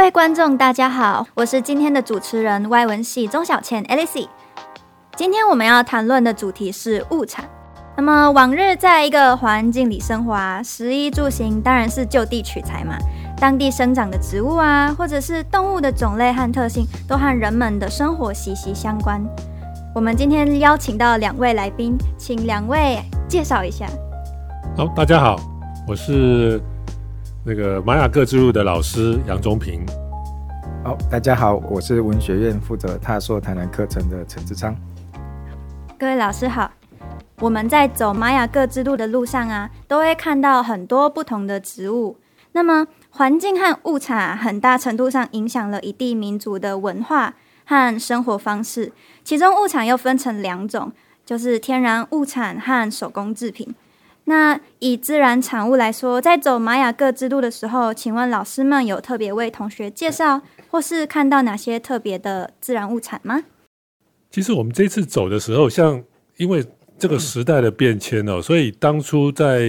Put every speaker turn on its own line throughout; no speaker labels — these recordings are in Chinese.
各位观众，大家好，我是今天的主持人外文系钟小倩 Alice。今天我们要谈论的主题是物产。那么往日在一个环境里生活啊，食衣住行当然是就地取材嘛。当地生长的植物啊，或者是动物的种类和特性，都和人们的生活息息相关。我们今天邀请到两位来宾，请两位介绍一下。
好，大家好，我是那个玛雅各之路的老师杨忠平。
好，大家好，我是文学院负责踏溯台南课程的陈志昌。
各位老师好，我们在走玛雅各之路的路上啊，都会看到很多不同的植物。那么环境和物产很大程度上影响了一地民族的文化和生活方式。其中物产又分成两种，就是天然物产和手工制品。那以自然产物来说，在走玛雅各之路的时候，请问老师们有特别为同学介绍，或是看到哪些特别的自然物产吗？
其实我们这次走的时候，像因为这个时代的变迁哦，所以当初在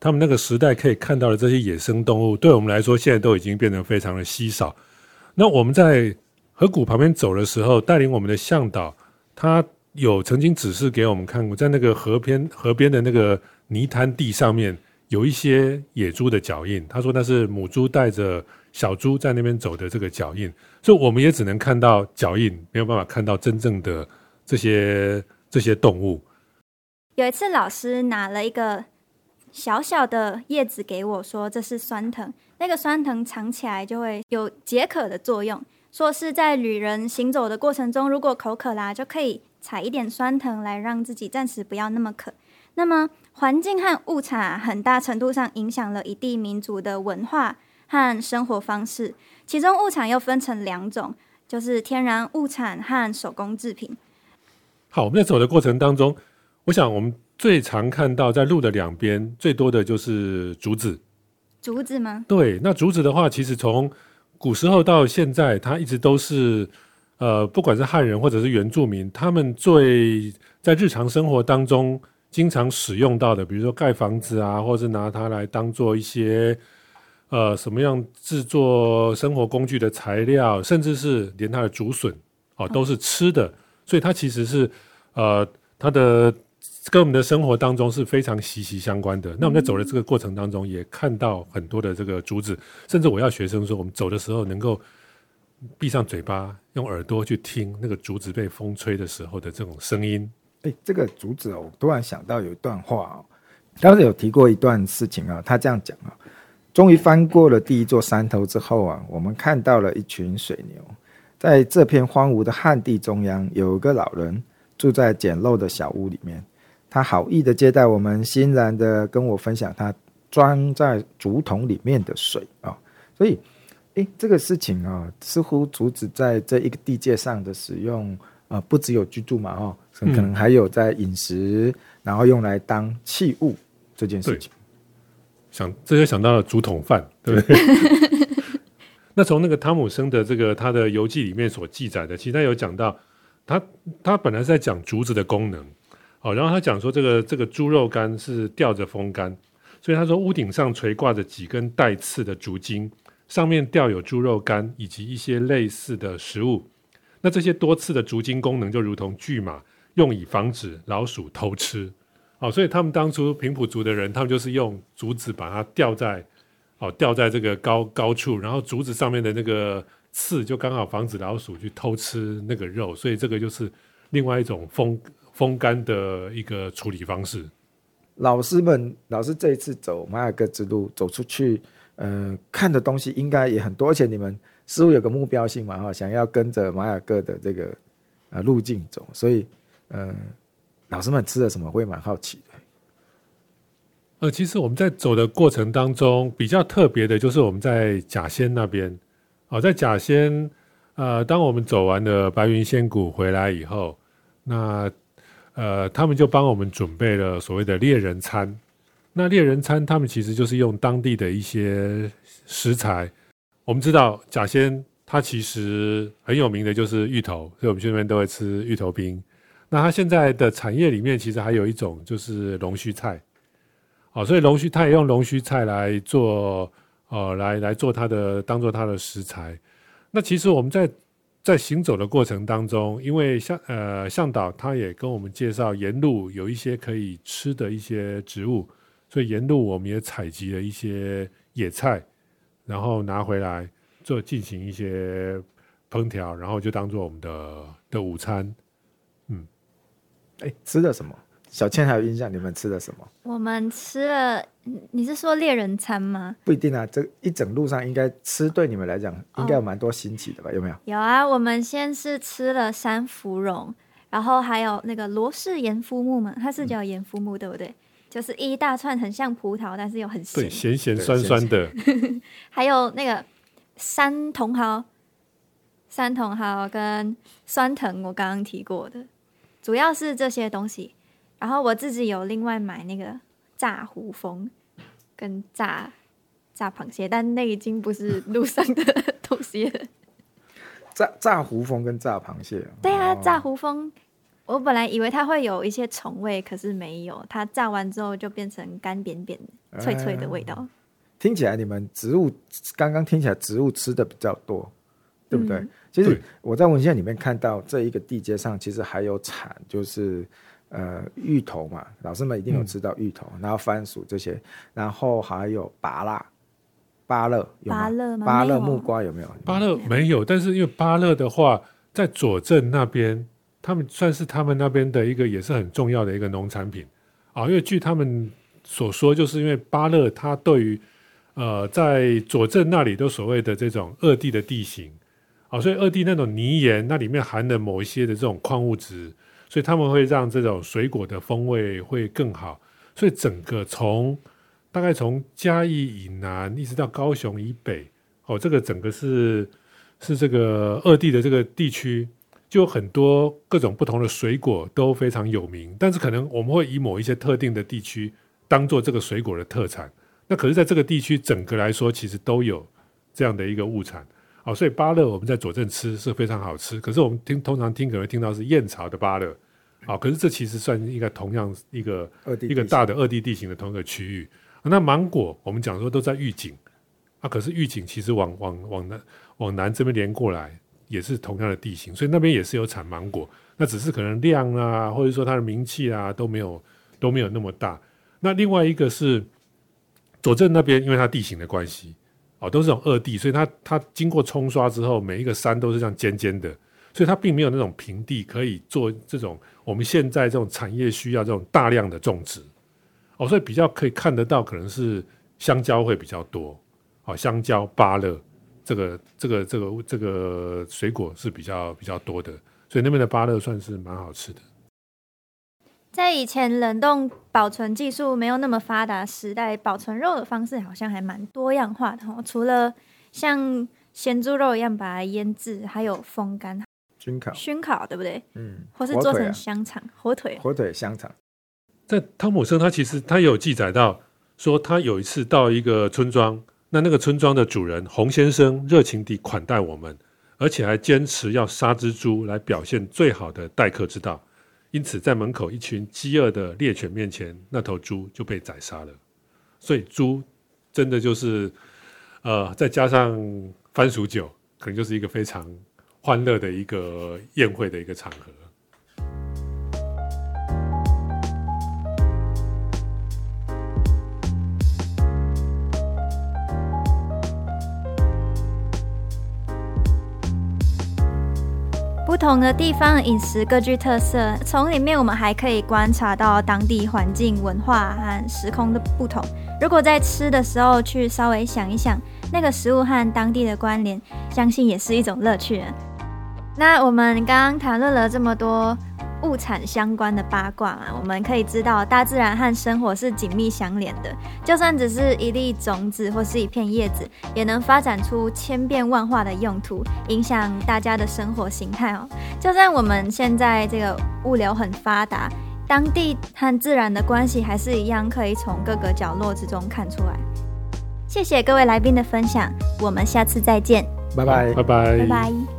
他们那个时代可以看到的这些野生动物，对我们来说现在都已经变得非常的稀少。那我们在河谷旁边走的时候，带领我们的向导，他有曾经指示给我们看过，在那个河边河边的那个泥滩地上面有一些野猪的脚印。他说那是母猪带着小猪在那边走的这个脚印，所以我们也只能看到脚印，没有办法看到真正的这些这些动物。
有一次老师拿了一个。小小的叶子给我说这是酸藤，那个酸藤尝起来就会有解渴的作用。说是在旅人行走的过程中，如果口渴啦，就可以采一点酸藤来让自己暂时不要那么渴。那么环境和物产很大程度上影响了一地民族的文化和生活方式。其中物产又分成两种，就是天然物产和手工制品。
好，我们在走的过程当中，我想我们。最常看到在路的两边最多的就是竹子，
竹子吗？
对，那竹子的话，其实从古时候到现在，它一直都是呃，不管是汉人或者是原住民，他们最在日常生活当中经常使用到的，比如说盖房子啊，或者是拿它来当做一些呃什么样制作生活工具的材料，甚至是连它的竹笋哦都是吃的，所以它其实是呃它的。跟我们的生活当中是非常息息相关的。那我们在走的这个过程当中，也看到很多的这个竹子，甚至我要学生说，我们走的时候能够闭上嘴巴，用耳朵去听那个竹子被风吹的时候的这种声音。
哎，这个竹子哦，我突然想到有一段话哦，当时有提过一段事情啊，他这样讲啊：，终于翻过了第一座山头之后啊，我们看到了一群水牛，在这片荒芜的旱地中央，有一个老人住在简陋的小屋里面。他好意的接待我们，欣然的跟我分享他装在竹筒里面的水啊，所以，诶，这个事情啊，似乎竹子在这一个地界上的使用啊，不只有居住嘛，哦，可能还有在饮食，然后用来当器物这件事情。
想这就想到了竹筒饭，对不对？那从那个汤姆生的这个他的游记里面所记载的，其实他有讲到，他他本来是在讲竹子的功能。哦，然后他讲说，这个这个猪肉干是吊着风干，所以他说屋顶上垂挂着几根带刺的竹筋，上面吊有猪肉干以及一些类似的食物。那这些多刺的竹筋功能就如同巨马，用以防止老鼠偷吃。哦，所以他们当初平埔族的人，他们就是用竹子把它吊在哦吊在这个高高处，然后竹子上面的那个刺就刚好防止老鼠去偷吃那个肉，所以这个就是另外一种风。风干的一个处理方式。
老师们，老师这一次走马尔各之路走出去，呃，看的东西应该也很多，而且你们似乎有个目标性嘛，哈，想要跟着马尔各的这个呃路径走，所以，呃，老师们吃了什么会蛮好奇的。
呃，其实我们在走的过程当中，比较特别的就是我们在甲仙那边，哦，在甲仙，呃，当我们走完了白云仙谷回来以后，那呃，他们就帮我们准备了所谓的猎人餐。那猎人餐，他们其实就是用当地的一些食材。我们知道甲仙它其实很有名的就是芋头，所以我们去那边都会吃芋头冰。那它现在的产业里面，其实还有一种就是龙须菜。哦，所以龙须它也用龙须菜来做呃，来来做它的当做它的食材。那其实我们在在行走的过程当中，因为向呃向导他也跟我们介绍沿路有一些可以吃的一些植物，所以沿路我们也采集了一些野菜，然后拿回来做进行一些烹调，然后就当做我们的的午餐。
哎，吃的什么？小倩还有印象？你们吃的什么？
我们吃了，你是说猎人餐吗？
不一定啊，这一整路上应该吃对你们来讲应该有蛮多新奇的吧？有没有？
有啊，我们先是吃了山芙蓉，然后还有那个罗氏盐夫木嘛，它是叫盐夫木对不对？就是一大串很像葡萄，但是又很
对，
咸。
咸咸酸酸的。
还有那个山茼蒿，山茼蒿跟酸藤，我刚刚提过的，主要是这些东西。然后我自己有另外买那个炸胡蜂跟炸炸螃蟹，但那已经不是路上的东西了。
炸炸胡蜂跟炸螃蟹。
对啊，
哦
炸胡蜂，我本来以为它会有一些虫味，可是没有，它炸完之后就变成干扁扁、脆脆的味道。
听起来你们植物刚刚听起来植物吃的比较多，对不对？
嗯
其实我在文献里面看到这一个地阶上，其实还有产，就是呃芋头嘛，老师们一定有吃到芋头，然后番薯这些，然后还有芭乐，芭乐有吗？
芭乐吗？
芭乐木瓜有没有？
芭乐没有，但是因为芭乐的话，在左镇那边，他们算是他们那边的一个也是很重要的一个农产品啊。因为据他们所说，就是因为芭乐它对于呃在左镇那里都所谓的这种二地的地形哦，所以二地那种泥岩，那里面含的某一些的这种矿物质，所以他们会让这种水果的风味会更好。所以整个从大概从嘉义以南一直到高雄以北，哦，这个整个是是这个二地的这个地区，就很多各种不同的水果都非常有名，但是可能我们会以某一些特定的地区当做这个水果的特产。那可是在这个地区整个来说，其实都有这样的一个物产。哦，所以芭乐我们在佐镇吃是非常好吃，可是我们听通常听可能会听到是燕巢的芭乐，啊、可是这其实算一个同样一个一个大的二地地形的同一个区域。那芒果我们讲说都在玉井，啊，可是玉井其实往往往南往南这边连过来也是同样的地形，所以那边也是有产芒果，那只是可能量啊，或者说它的名气啊都没有都没有那么大。那另外一个是佐镇那边，因为它地形的关系，哦，都是这种二地，所以它它经过冲刷之后，每一个山都是这样尖尖的，所以它并没有那种平地可以做这种我们现在这种产业需要这种大量的种植。哦，所以比较可以看得到，可能是香蕉会比较多，哦，香蕉、芭乐这个这个这个这个水果是比较比较多的，所以那边的芭乐算是蛮好吃的。
在以前冷冻保存技术没有那么发达时代，保存肉的方式好像还蛮多样化的哦。除了像咸猪肉一样把它腌制，还有风干、
熏烤，
熏烤，对不对？
嗯，
或是做成香肠、火腿。
火腿香肠，
在汤姆森，他其实他有记载到说，他有一次到一个村庄，那那个村庄的主人洪先生热情地款待我们，而且还坚持要杀只猪来表现最好的待客之道。因此，在门口一群饥饿的猎犬面前，那头猪就被宰杀了。所以，猪真的就是，呃，再加上番薯酒，可能就是一个非常欢乐的一个宴会的一个场合。
不同的地方饮食各具特色，从里面我们还可以观察到当地环境、文化和时空的不同。如果在吃的时候去稍微想一想那个食物和当地的关联，相信也是一种乐趣。那我们刚刚谈论了这么多物产相关的八卦嘛，我们可以知道大自然和生活是紧密相连的。就算只是一粒种子或是一片叶子，也能发展出千变万化的用途，影响大家的生活形态哦。就算我们现在这个物流很发达，当地和自然的关系还是一样，可以从各个角落之中看出来。谢谢各位来宾的分享，我们下次再见，
拜拜
拜拜，
拜拜。